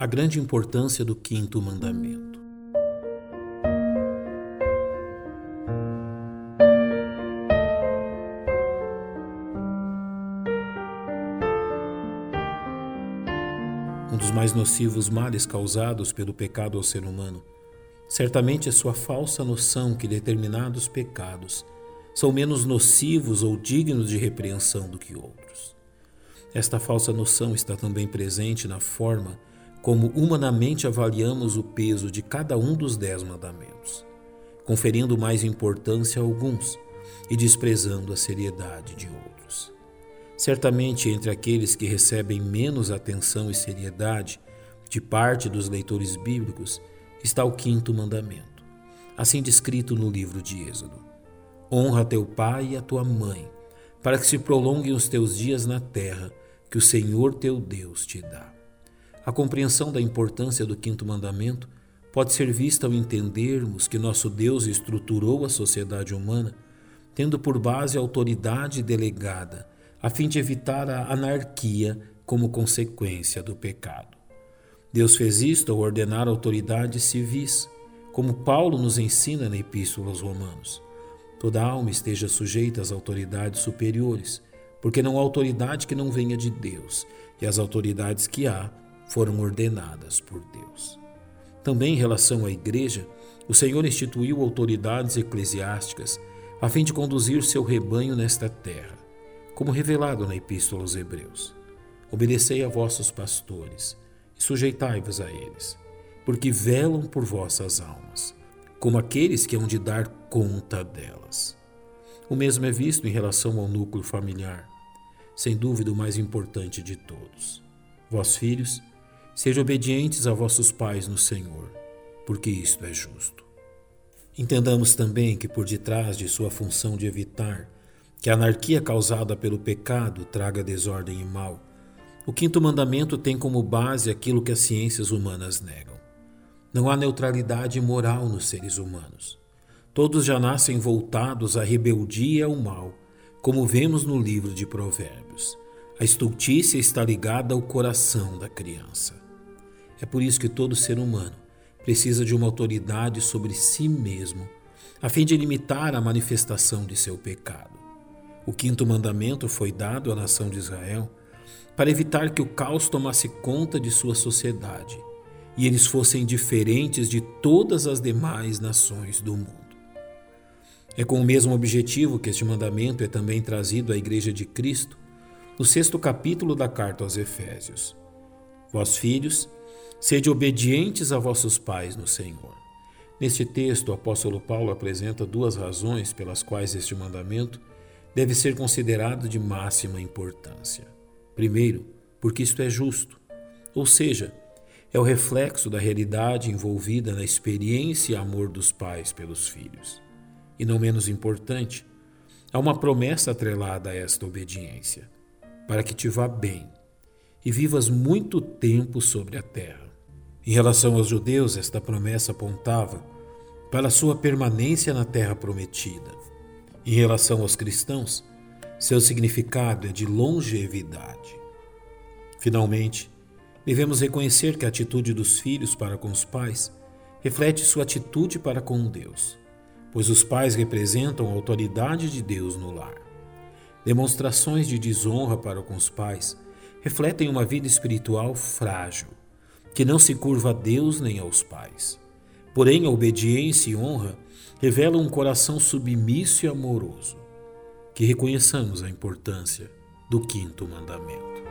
A grande importância do quinto mandamento. Um dos mais nocivos males causados pelo pecado ao ser humano certamente é sua falsa noção que determinados pecados são menos nocivos ou dignos de repreensão do que outros. Esta falsa noção está também presente na forma como humanamente avaliamos o peso de cada um dos dez mandamentos, conferindo mais importância a alguns e desprezando a seriedade de outros. Certamente, entre aqueles que recebem menos atenção e seriedade de parte dos leitores bíblicos está o quinto mandamento, assim descrito no livro de Êxodo: Honra teu pai e a tua mãe, para que se prolonguem os teus dias na terra que o Senhor teu Deus te dá. A compreensão da importância do quinto mandamento pode ser vista ao entendermos que nosso Deus estruturou a sociedade humana tendo por base a autoridade delegada, a fim de evitar a anarquia como consequência do pecado. Deus fez isto ao ordenar autoridades civis, como Paulo nos ensina na Epístola aos Romanos. Toda alma esteja sujeita às autoridades superiores, porque não há autoridade que não venha de Deus, e as autoridades que há foram ordenadas por Deus. Também em relação à Igreja, o Senhor instituiu autoridades eclesiásticas a fim de conduzir seu rebanho nesta terra, como revelado na Epístola aos Hebreus. Obedecei a vossos pastores e sujeitai-vos a eles, porque velam por vossas almas, como aqueles que hão de dar conta delas. O mesmo é visto em relação ao núcleo familiar, sem dúvida o mais importante de todos. Vós, filhos, Sejam obedientes a vossos pais no Senhor, porque isto é justo. Entendamos também que por detrás de sua função de evitar que a anarquia causada pelo pecado traga desordem e mal, o quinto mandamento tem como base aquilo que as ciências humanas negam. Não há neutralidade moral nos seres humanos. Todos já nascem voltados à rebeldia e ao mal, como vemos no livro de Provérbios. A estultícia está ligada ao coração da criança. É por isso que todo ser humano precisa de uma autoridade sobre si mesmo, a fim de limitar a manifestação de seu pecado. O quinto mandamento foi dado à nação de Israel para evitar que o caos tomasse conta de sua sociedade e eles fossem diferentes de todas as demais nações do mundo. É com o mesmo objetivo que este mandamento é também trazido à Igreja de Cristo no sexto capítulo da carta aos Efésios. Vós, filhos, Sede obedientes a vossos pais no Senhor. Neste texto, o apóstolo Paulo apresenta duas razões pelas quais este mandamento deve ser considerado de máxima importância. Primeiro, porque isto é justo, ou seja, é o reflexo da realidade envolvida na experiência e amor dos pais pelos filhos. E não menos importante, há uma promessa atrelada a esta obediência, para que te vá bem e vivas muito tempo sobre a terra. Em relação aos judeus, esta promessa apontava para sua permanência na terra prometida. Em relação aos cristãos, seu significado é de longevidade. Finalmente, devemos reconhecer que a atitude dos filhos para com os pais reflete sua atitude para com Deus, pois os pais representam a autoridade de Deus no lar. Demonstrações de desonra para com os pais refletem uma vida espiritual frágil que não se curva a Deus nem aos pais. Porém, a obediência e honra revelam um coração submisso e amoroso. Que reconheçamos a importância do quinto mandamento.